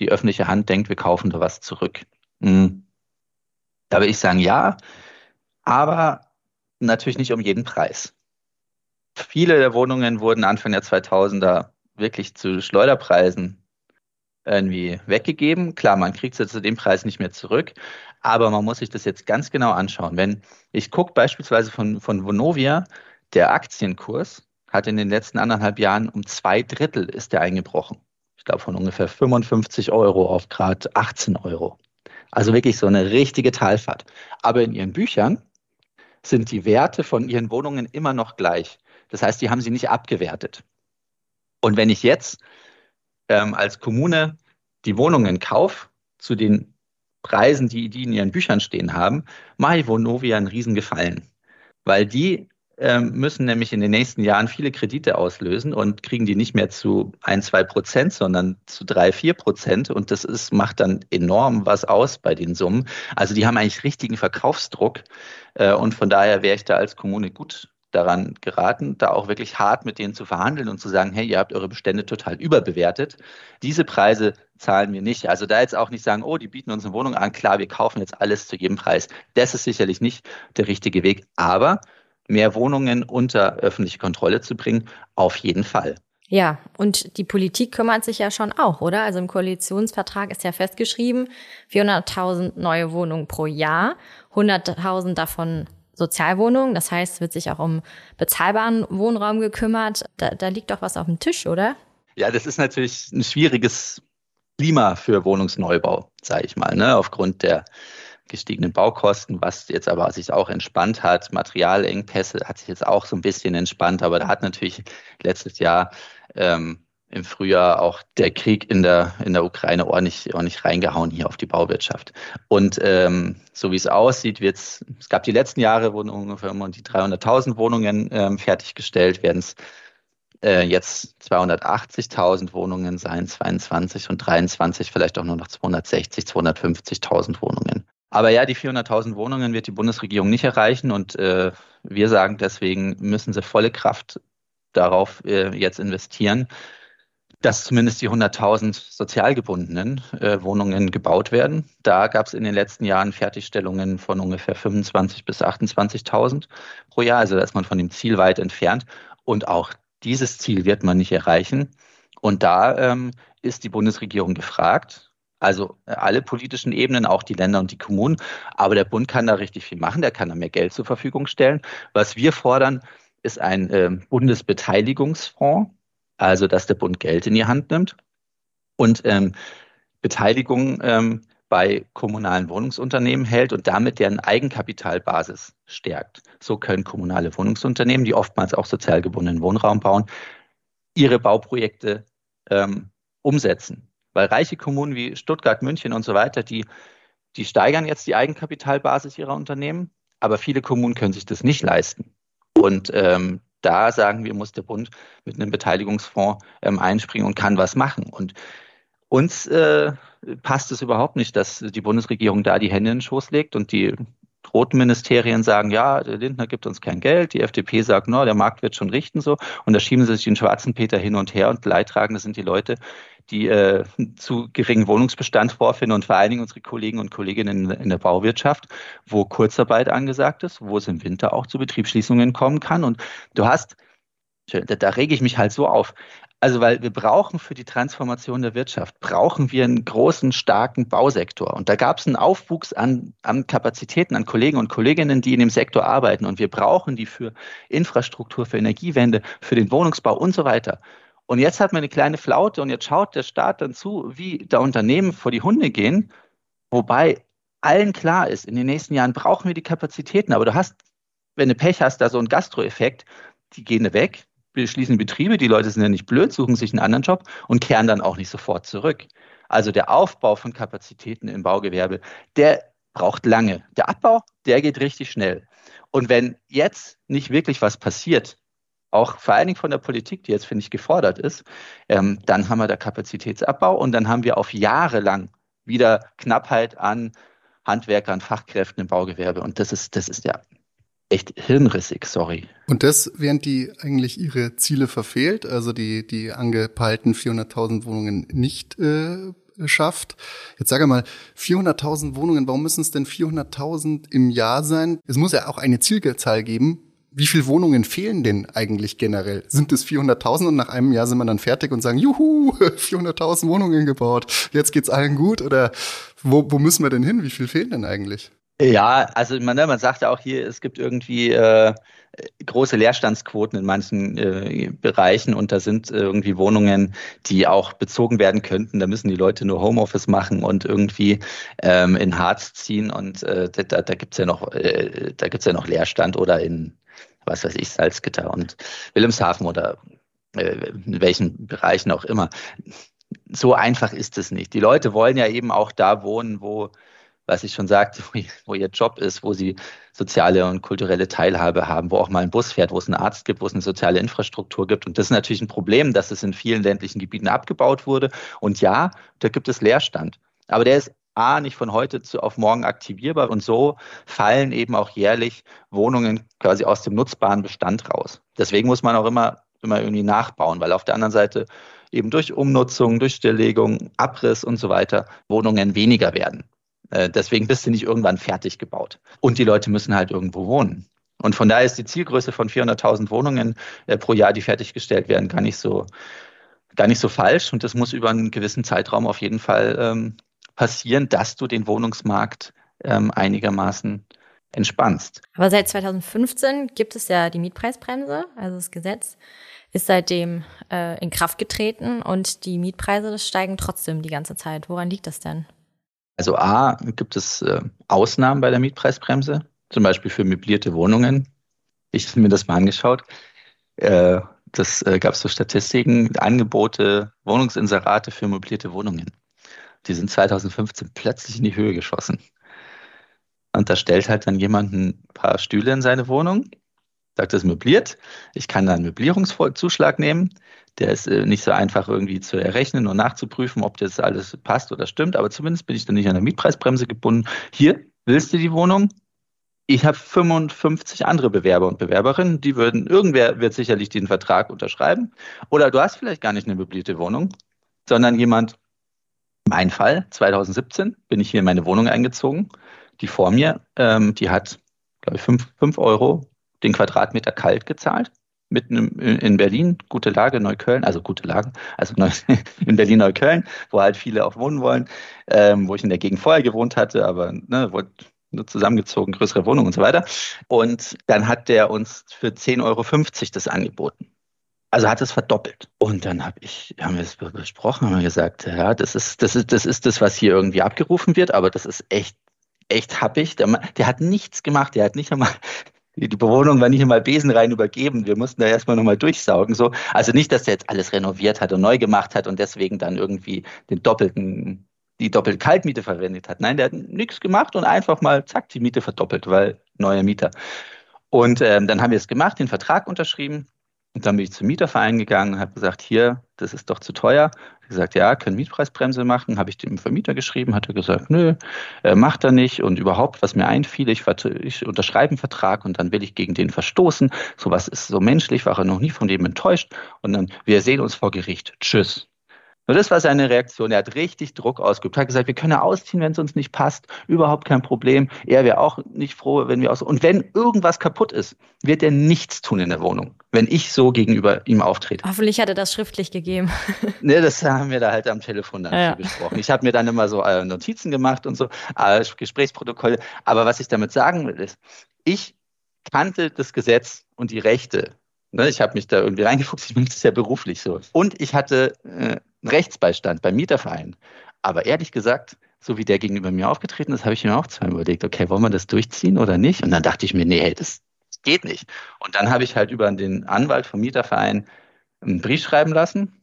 die öffentliche Hand denkt, wir kaufen da was zurück? Hm. Da würde ich sagen, ja, aber natürlich nicht um jeden Preis. Viele der Wohnungen wurden Anfang der 2000er wirklich zu Schleuderpreisen irgendwie weggegeben. Klar, man kriegt sie zu dem Preis nicht mehr zurück, aber man muss sich das jetzt ganz genau anschauen. Wenn ich gucke beispielsweise von, von Vonovia, der Aktienkurs hat in den letzten anderthalb Jahren um zwei Drittel ist der eingebrochen. Ich glaube von ungefähr 55 Euro auf gerade 18 Euro. Also wirklich so eine richtige Talfahrt. Aber in ihren Büchern sind die Werte von ihren Wohnungen immer noch gleich. Das heißt, die haben sie nicht abgewertet. Und wenn ich jetzt ähm, als Kommune die Wohnungen kaufe zu den Preisen, die die in ihren Büchern stehen haben, mache ich Vonovia einen Riesengefallen. Weil die müssen nämlich in den nächsten Jahren viele Kredite auslösen und kriegen die nicht mehr zu ein, zwei Prozent, sondern zu drei, vier Prozent. Und das ist, macht dann enorm was aus bei den Summen. Also die haben eigentlich richtigen Verkaufsdruck. Äh, und von daher wäre ich da als Kommune gut daran geraten, da auch wirklich hart mit denen zu verhandeln und zu sagen, hey, ihr habt eure Bestände total überbewertet. Diese Preise zahlen wir nicht. Also da jetzt auch nicht sagen, oh, die bieten uns eine Wohnung an, klar, wir kaufen jetzt alles zu jedem Preis. Das ist sicherlich nicht der richtige Weg. Aber mehr Wohnungen unter öffentliche Kontrolle zu bringen, auf jeden Fall. Ja, und die Politik kümmert sich ja schon auch, oder? Also im Koalitionsvertrag ist ja festgeschrieben, 400.000 neue Wohnungen pro Jahr, 100.000 davon Sozialwohnungen. Das heißt, wird sich auch um bezahlbaren Wohnraum gekümmert. Da, da liegt doch was auf dem Tisch, oder? Ja, das ist natürlich ein schwieriges Klima für Wohnungsneubau, sage ich mal, ne? aufgrund der gestiegenen Baukosten, was jetzt aber sich auch entspannt hat. Materialengpässe hat sich jetzt auch so ein bisschen entspannt, aber da hat natürlich letztes Jahr ähm, im Frühjahr auch der Krieg in der, in der Ukraine ordentlich, ordentlich reingehauen hier auf die Bauwirtschaft. Und ähm, so wie es aussieht, wird's, es gab die letzten Jahre, wurden ungefähr um die 300.000 Wohnungen ähm, fertiggestellt, werden es äh, jetzt 280.000 Wohnungen sein, 22 und 23 vielleicht auch nur noch 260, 250.000 Wohnungen. Aber ja, die 400.000 Wohnungen wird die Bundesregierung nicht erreichen und äh, wir sagen deswegen müssen sie volle Kraft darauf äh, jetzt investieren, dass zumindest die 100.000 sozial gebundenen äh, Wohnungen gebaut werden. Da gab es in den letzten Jahren Fertigstellungen von ungefähr 25.000 bis 28.000 pro Jahr. Also da ist man von dem Ziel weit entfernt. Und auch dieses Ziel wird man nicht erreichen. Und da ähm, ist die Bundesregierung gefragt, also äh, alle politischen Ebenen, auch die Länder und die Kommunen. Aber der Bund kann da richtig viel machen. Der kann da mehr Geld zur Verfügung stellen. Was wir fordern, ist ein äh, Bundesbeteiligungsfonds, also dass der Bund Geld in die Hand nimmt und ähm, Beteiligung ähm, bei kommunalen Wohnungsunternehmen hält und damit deren Eigenkapitalbasis stärkt. So können kommunale Wohnungsunternehmen, die oftmals auch sozial gebundenen Wohnraum bauen, ihre Bauprojekte ähm, umsetzen. Weil reiche Kommunen wie Stuttgart, München und so weiter, die, die steigern jetzt die Eigenkapitalbasis ihrer Unternehmen, aber viele Kommunen können sich das nicht leisten. Und ähm, da sagen wir, muss der Bund mit einem Beteiligungsfonds ähm, einspringen und kann was machen. Und uns äh, passt es überhaupt nicht, dass die Bundesregierung da die Hände in den Schoß legt und die roten Ministerien sagen, ja, der Lindner gibt uns kein Geld, die FDP sagt, no, der Markt wird schon richten so. Und da schieben sie sich den schwarzen Peter hin und her und Leidtragende sind die Leute, die äh, zu geringen Wohnungsbestand vorfinden und vor allen Dingen unsere Kollegen und Kolleginnen in, in der Bauwirtschaft, wo Kurzarbeit angesagt ist, wo es im Winter auch zu Betriebsschließungen kommen kann. Und du hast da, da rege ich mich halt so auf. Also, weil wir brauchen für die Transformation der Wirtschaft, brauchen wir einen großen, starken Bausektor. Und da gab es einen Aufwuchs an, an Kapazitäten, an Kollegen und Kolleginnen, die in dem Sektor arbeiten. Und wir brauchen die für Infrastruktur, für Energiewende, für den Wohnungsbau und so weiter. Und jetzt hat man eine kleine Flaute und jetzt schaut der Staat dann zu, wie da Unternehmen vor die Hunde gehen, wobei allen klar ist, in den nächsten Jahren brauchen wir die Kapazitäten. Aber du hast, wenn du Pech hast, da so einen Gastroeffekt, die gehen weg, schließen Betriebe, die Leute sind ja nicht blöd, suchen sich einen anderen Job und kehren dann auch nicht sofort zurück. Also der Aufbau von Kapazitäten im Baugewerbe, der braucht lange. Der Abbau, der geht richtig schnell. Und wenn jetzt nicht wirklich was passiert, auch vor allen Dingen von der Politik, die jetzt, finde ich, gefordert ist, ähm, dann haben wir da Kapazitätsabbau und dann haben wir auf Jahre lang wieder Knappheit an Handwerkern, Fachkräften im Baugewerbe. Und das ist, das ist ja echt hirnrissig, sorry. Und das, während die eigentlich ihre Ziele verfehlt, also die, die angepeilten 400.000 Wohnungen nicht äh, schafft. Jetzt sage mal, 400.000 Wohnungen, warum müssen es denn 400.000 im Jahr sein? Es muss ja auch eine Zielzahl geben. Wie viele Wohnungen fehlen denn eigentlich generell? Sind es 400.000 und nach einem Jahr sind wir dann fertig und sagen, juhu, 400.000 Wohnungen gebaut, jetzt geht's allen gut? Oder wo, wo müssen wir denn hin? Wie viel fehlen denn eigentlich? Ja, also man, ne, man sagt ja auch hier, es gibt irgendwie äh, große Leerstandsquoten in manchen äh, Bereichen und da sind irgendwie Wohnungen, die auch bezogen werden könnten. Da müssen die Leute nur Homeoffice machen und irgendwie ähm, in Harz ziehen und äh, da, da gibt's ja noch, äh, da gibt's ja noch Leerstand oder in, was weiß ich, Salzgitter und Wilhelmshaven oder äh, in welchen Bereichen auch immer. So einfach ist es nicht. Die Leute wollen ja eben auch da wohnen, wo was ich schon sagte, wo, ihr Job ist, wo sie soziale und kulturelle Teilhabe haben, wo auch mal ein Bus fährt, wo es einen Arzt gibt, wo es eine soziale Infrastruktur gibt. Und das ist natürlich ein Problem, dass es in vielen ländlichen Gebieten abgebaut wurde. Und ja, da gibt es Leerstand. Aber der ist A, nicht von heute zu, auf morgen aktivierbar. Und so fallen eben auch jährlich Wohnungen quasi aus dem nutzbaren Bestand raus. Deswegen muss man auch immer, immer irgendwie nachbauen, weil auf der anderen Seite eben durch Umnutzung, durch Stilllegung, Abriss und so weiter Wohnungen weniger werden. Äh, deswegen bist du nicht irgendwann fertig gebaut. Und die Leute müssen halt irgendwo wohnen. Und von daher ist die Zielgröße von 400.000 Wohnungen äh, pro Jahr, die fertiggestellt werden, gar nicht so, gar nicht so falsch. Und das muss über einen gewissen Zeitraum auf jeden Fall ähm, passieren, dass du den Wohnungsmarkt ähm, einigermaßen entspannst. Aber seit 2015 gibt es ja die Mietpreisbremse, also das Gesetz ist seitdem äh, in Kraft getreten und die Mietpreise steigen trotzdem die ganze Zeit. Woran liegt das denn? Also A, gibt es äh, Ausnahmen bei der Mietpreisbremse, zum Beispiel für möblierte Wohnungen. Ich habe mir das mal angeschaut. Äh, das äh, gab es so Statistiken, Angebote, Wohnungsinserate für möblierte Wohnungen. Die sind 2015 plötzlich in die Höhe geschossen. Und da stellt halt dann jemand ein paar Stühle in seine Wohnung, sagt, das möbliert. Ich kann da einen Möblierungszuschlag nehmen. Der ist äh, nicht so einfach irgendwie zu errechnen und nachzuprüfen, ob das alles passt oder stimmt. Aber zumindest bin ich dann nicht an der Mietpreisbremse gebunden. Hier willst du die Wohnung? Ich habe 55 andere Bewerber und Bewerberinnen, die würden, irgendwer wird sicherlich den Vertrag unterschreiben. Oder du hast vielleicht gar nicht eine möblierte Wohnung, sondern jemand, mein Fall, 2017 bin ich hier in meine Wohnung eingezogen. Die vor mir, ähm, die hat, glaube ich, 5 Euro den Quadratmeter kalt gezahlt mitten in Berlin, gute Lage, Neukölln, also gute Lagen, also in Berlin-Neukölln, wo halt viele auch wohnen wollen, ähm, wo ich in der Gegend vorher gewohnt hatte, aber ne, wurde zusammengezogen, größere Wohnung und so weiter. Und dann hat der uns für 10,50 Euro das angeboten. Also hat es verdoppelt. Und dann hab ich, haben wir es besprochen, haben wir gesagt, ja, das ist, das ist, das ist das, was hier irgendwie abgerufen wird, aber das ist echt, echt happig. Der, der hat nichts gemacht, der hat nicht einmal die Bewohnung war nicht einmal besenrein übergeben. Wir mussten da erstmal nochmal durchsaugen. So. Also nicht, dass der jetzt alles renoviert hat und neu gemacht hat und deswegen dann irgendwie den doppelten, die doppelte Kaltmiete verwendet hat. Nein, der hat nichts gemacht und einfach mal, zack, die Miete verdoppelt, weil neuer Mieter. Und ähm, dann haben wir es gemacht, den Vertrag unterschrieben. Und dann bin ich zum Mieterverein gegangen und habe gesagt, hier, das ist doch zu teuer. Ich gesagt, ja, können Mietpreisbremse machen. Habe ich dem Vermieter geschrieben, hat er gesagt, nö, äh, macht er nicht. Und überhaupt, was mir einfiel, ich, ich unterschreibe einen Vertrag und dann will ich gegen den verstoßen. Sowas ist so menschlich, war er noch nie von dem enttäuscht. Und dann, wir sehen uns vor Gericht. Tschüss. Und das war seine Reaktion. Er hat richtig Druck ausgeübt. Er hat gesagt, wir können ausziehen, wenn es uns nicht passt. Überhaupt kein Problem. Er wäre auch nicht froh, wenn wir aus. Und wenn irgendwas kaputt ist, wird er nichts tun in der Wohnung, wenn ich so gegenüber ihm auftrete. Hoffentlich hat er das schriftlich gegeben. ne, das haben wir da halt am Telefon dann ja. besprochen. Ich habe mir dann immer so äh, Notizen gemacht und so, äh, Gesprächsprotokolle. Aber was ich damit sagen will, ist, ich kannte das Gesetz und die Rechte Ne, ich habe mich da irgendwie reingefuchst, ich mache das ja beruflich so. Und ich hatte äh, Rechtsbeistand beim Mieterverein. Aber ehrlich gesagt, so wie der gegenüber mir aufgetreten ist, habe ich mir auch zweimal überlegt, okay, wollen wir das durchziehen oder nicht? Und dann dachte ich mir, nee, das geht nicht. Und dann habe ich halt über den Anwalt vom Mieterverein einen Brief schreiben lassen.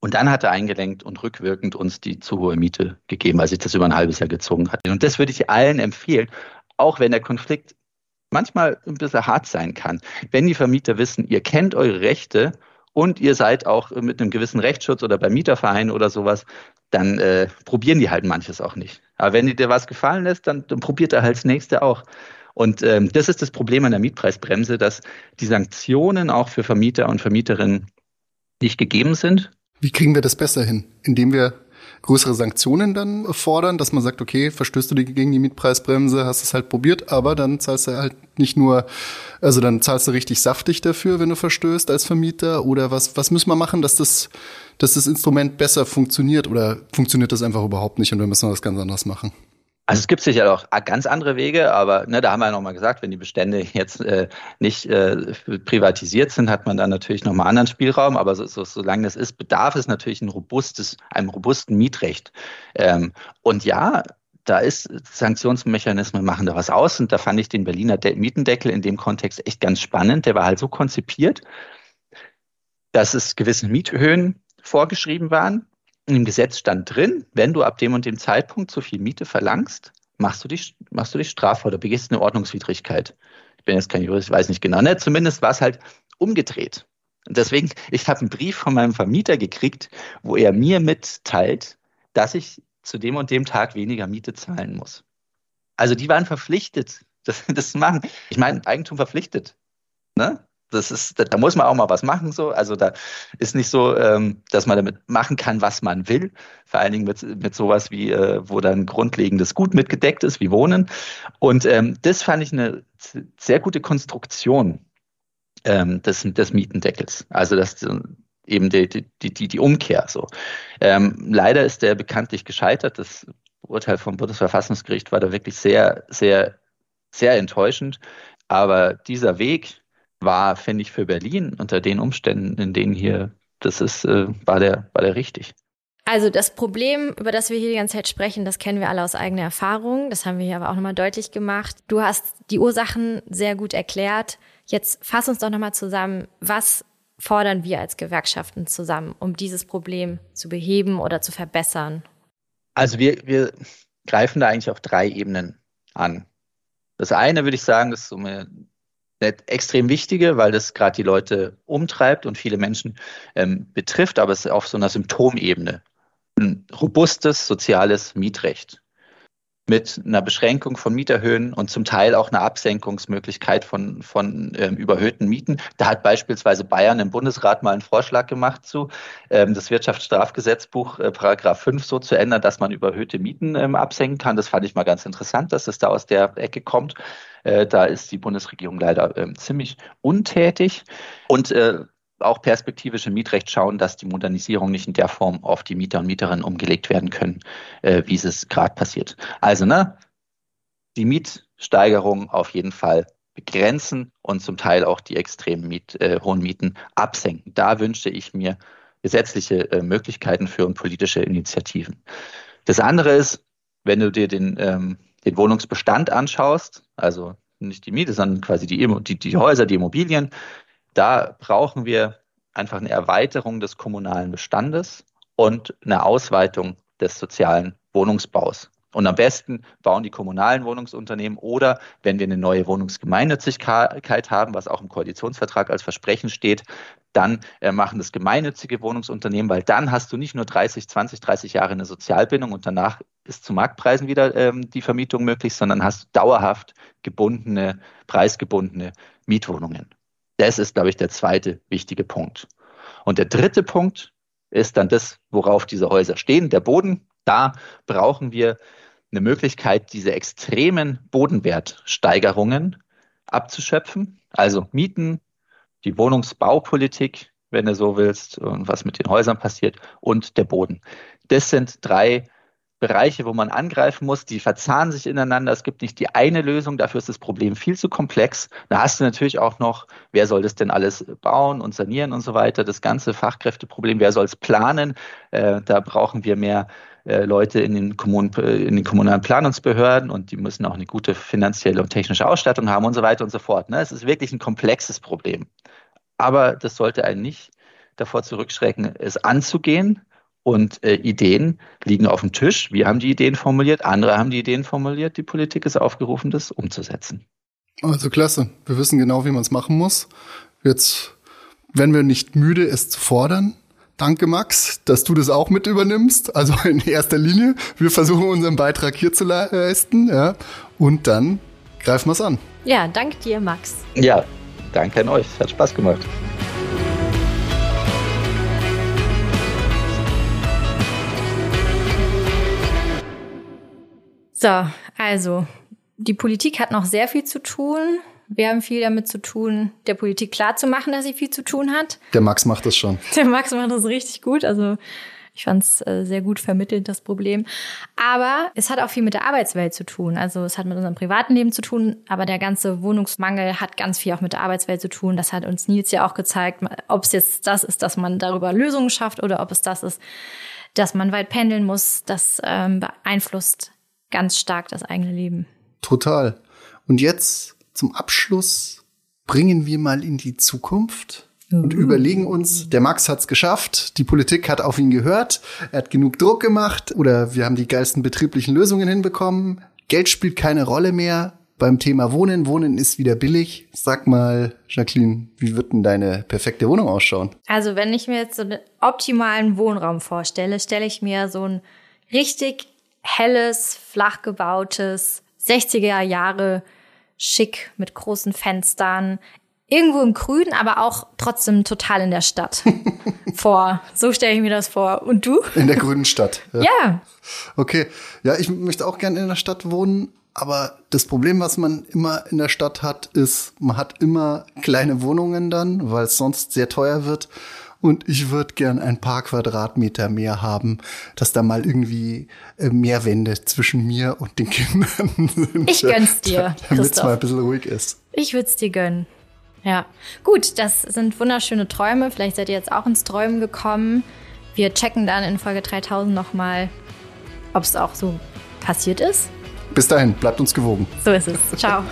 Und dann hat er eingelenkt und rückwirkend uns die zu hohe Miete gegeben, weil sich das über ein halbes Jahr gezogen hat. Und das würde ich allen empfehlen, auch wenn der Konflikt manchmal ein bisschen hart sein kann. Wenn die Vermieter wissen, ihr kennt eure Rechte und ihr seid auch mit einem gewissen Rechtsschutz oder beim Mieterverein oder sowas, dann äh, probieren die halt manches auch nicht. Aber wenn dir was gefallen lässt, dann, dann probiert er halt das nächste auch. Und ähm, das ist das Problem an der Mietpreisbremse, dass die Sanktionen auch für Vermieter und Vermieterinnen nicht gegeben sind. Wie kriegen wir das besser hin? Indem wir größere Sanktionen dann fordern, dass man sagt, okay, verstößt du gegen die Mietpreisbremse, hast es halt probiert, aber dann zahlst du halt nicht nur, also dann zahlst du richtig saftig dafür, wenn du verstößt als Vermieter oder was, was müssen wir machen, dass das, dass das Instrument besser funktioniert oder funktioniert das einfach überhaupt nicht und wir müssen was ganz anderes machen? Also es gibt sicher auch ganz andere Wege, aber ne, da haben wir ja nochmal gesagt, wenn die Bestände jetzt äh, nicht äh, privatisiert sind, hat man dann natürlich nochmal anderen Spielraum. Aber so, so, solange das ist, bedarf es natürlich ein robustes, einem robusten Mietrecht. Ähm, und ja, da ist Sanktionsmechanismen machen da was aus. Und da fand ich den Berliner De Mietendeckel in dem Kontext echt ganz spannend. Der war halt so konzipiert, dass es gewisse Miethöhen vorgeschrieben waren im Gesetz stand drin, wenn du ab dem und dem Zeitpunkt zu viel Miete verlangst, machst du dich, machst du dich strafbar oder begehst eine Ordnungswidrigkeit. Ich bin jetzt kein Jurist, ich weiß nicht genau. Ne? Zumindest war es halt umgedreht. Und deswegen, ich habe einen Brief von meinem Vermieter gekriegt, wo er mir mitteilt, dass ich zu dem und dem Tag weniger Miete zahlen muss. Also die waren verpflichtet, das, das zu machen. Ich meine, Eigentum verpflichtet. Ne? Das ist, da, da, muss man auch mal was machen. So. Also da ist nicht so, ähm, dass man damit machen kann, was man will. Vor allen Dingen mit, mit sowas wie, äh, wo dann grundlegendes Gut mitgedeckt ist, wie Wohnen. Und ähm, das fand ich eine sehr gute Konstruktion ähm, des, des Mietendeckels. Also das eben die, die, die, die Umkehr. So. Ähm, leider ist der bekanntlich gescheitert. Das Urteil vom Bundesverfassungsgericht war da wirklich sehr, sehr, sehr enttäuschend. Aber dieser Weg, war, finde ich, für Berlin unter den Umständen, in denen hier das ist, äh, war der, war der richtig. Also das Problem, über das wir hier die ganze Zeit sprechen, das kennen wir alle aus eigener Erfahrung. Das haben wir hier aber auch nochmal deutlich gemacht. Du hast die Ursachen sehr gut erklärt. Jetzt fass uns doch nochmal zusammen, was fordern wir als Gewerkschaften zusammen, um dieses Problem zu beheben oder zu verbessern? Also wir, wir greifen da eigentlich auf drei Ebenen an. Das eine würde ich sagen, ist so eine eine extrem wichtige, weil das gerade die Leute umtreibt und viele Menschen ähm, betrifft, aber es ist auf so einer Symptomebene. Ein robustes soziales Mietrecht mit einer Beschränkung von Mieterhöhen und zum Teil auch einer Absenkungsmöglichkeit von, von ähm, überhöhten Mieten. Da hat beispielsweise Bayern im Bundesrat mal einen Vorschlag gemacht zu, ähm, das Wirtschaftsstrafgesetzbuch äh, Paragraph 5 so zu ändern, dass man überhöhte Mieten ähm, absenken kann. Das fand ich mal ganz interessant, dass es da aus der Ecke kommt. Äh, da ist die Bundesregierung leider äh, ziemlich untätig. Und äh, auch perspektivisch im Mietrecht schauen, dass die Modernisierung nicht in der Form auf die Mieter und Mieterinnen umgelegt werden können, äh, wie es gerade passiert. Also, ne, die Mietsteigerung auf jeden Fall begrenzen und zum Teil auch die extrem Miet, äh, hohen Mieten absenken. Da wünsche ich mir gesetzliche äh, Möglichkeiten für und politische Initiativen. Das andere ist, wenn du dir den, ähm, den Wohnungsbestand anschaust, also nicht die Miete, sondern quasi die, die, die Häuser, die Immobilien, da brauchen wir einfach eine Erweiterung des kommunalen Bestandes und eine Ausweitung des sozialen Wohnungsbaus. Und am besten bauen die kommunalen Wohnungsunternehmen oder wenn wir eine neue Wohnungsgemeinnützigkeit haben, was auch im Koalitionsvertrag als Versprechen steht, dann äh, machen das gemeinnützige Wohnungsunternehmen, weil dann hast du nicht nur 30, 20, 30 Jahre eine Sozialbindung und danach ist zu Marktpreisen wieder ähm, die Vermietung möglich, sondern hast dauerhaft gebundene, preisgebundene Mietwohnungen. Das ist, glaube ich, der zweite wichtige Punkt. Und der dritte Punkt ist dann das, worauf diese Häuser stehen, der Boden. Da brauchen wir eine Möglichkeit, diese extremen Bodenwertsteigerungen abzuschöpfen. Also Mieten, die Wohnungsbaupolitik, wenn du so willst, und was mit den Häusern passiert, und der Boden. Das sind drei Bereiche, wo man angreifen muss, die verzahnen sich ineinander. Es gibt nicht die eine Lösung, dafür ist das Problem viel zu komplex. Da hast du natürlich auch noch, wer soll das denn alles bauen und sanieren und so weiter, das ganze Fachkräfteproblem, wer soll es planen? Äh, da brauchen wir mehr äh, Leute in den, Kommunen, äh, in den kommunalen Planungsbehörden und die müssen auch eine gute finanzielle und technische Ausstattung haben und so weiter und so fort. Ne? Es ist wirklich ein komplexes Problem. Aber das sollte einen nicht davor zurückschrecken, es anzugehen und äh, Ideen liegen auf dem Tisch. Wir haben die Ideen formuliert, andere haben die Ideen formuliert. Die Politik ist aufgerufen, das umzusetzen. Also klasse. Wir wissen genau, wie man es machen muss. Jetzt werden wir nicht müde, es zu fordern. Danke, Max, dass du das auch mit übernimmst. Also in erster Linie. Wir versuchen unseren Beitrag hier zu leisten. Ja. Und dann greifen wir es an. Ja, danke dir, Max. Ja, danke an euch. Hat Spaß gemacht. So, also die Politik hat noch sehr viel zu tun. Wir haben viel damit zu tun, der Politik klarzumachen, dass sie viel zu tun hat. Der Max macht das schon. Der Max macht das richtig gut. Also ich fand es äh, sehr gut vermittelt, das Problem. Aber es hat auch viel mit der Arbeitswelt zu tun. Also es hat mit unserem privaten Leben zu tun, aber der ganze Wohnungsmangel hat ganz viel auch mit der Arbeitswelt zu tun. Das hat uns Nils ja auch gezeigt, ob es jetzt das ist, dass man darüber Lösungen schafft oder ob es das ist, dass man weit pendeln muss. Das ähm, beeinflusst ganz stark das eigene Leben. Total. Und jetzt zum Abschluss bringen wir mal in die Zukunft und uh. überlegen uns, der Max hat's geschafft, die Politik hat auf ihn gehört, er hat genug Druck gemacht oder wir haben die geilsten betrieblichen Lösungen hinbekommen. Geld spielt keine Rolle mehr beim Thema Wohnen. Wohnen ist wieder billig. Sag mal, Jacqueline, wie wird denn deine perfekte Wohnung ausschauen? Also, wenn ich mir jetzt so einen optimalen Wohnraum vorstelle, stelle ich mir so ein richtig helles, flach gebautes, 60er Jahre schick mit großen Fenstern, irgendwo im Grün, aber auch trotzdem total in der Stadt vor. So stelle ich mir das vor. Und du? In der grünen Stadt. Ja. ja. Okay. Ja, ich möchte auch gerne in der Stadt wohnen. Aber das Problem, was man immer in der Stadt hat, ist, man hat immer kleine Wohnungen dann, weil es sonst sehr teuer wird und ich würde gern ein paar Quadratmeter mehr haben, dass da mal irgendwie äh, mehr Wände zwischen mir und den Kindern sind. Ich gönn's dir. Damit es mal ein bisschen ruhig ist. Ich würde es dir gönnen. Ja, gut, das sind wunderschöne Träume. Vielleicht seid ihr jetzt auch ins Träumen gekommen. Wir checken dann in Folge 3000 nochmal, ob es auch so passiert ist. Bis dahin, bleibt uns gewogen. So ist es. Ciao.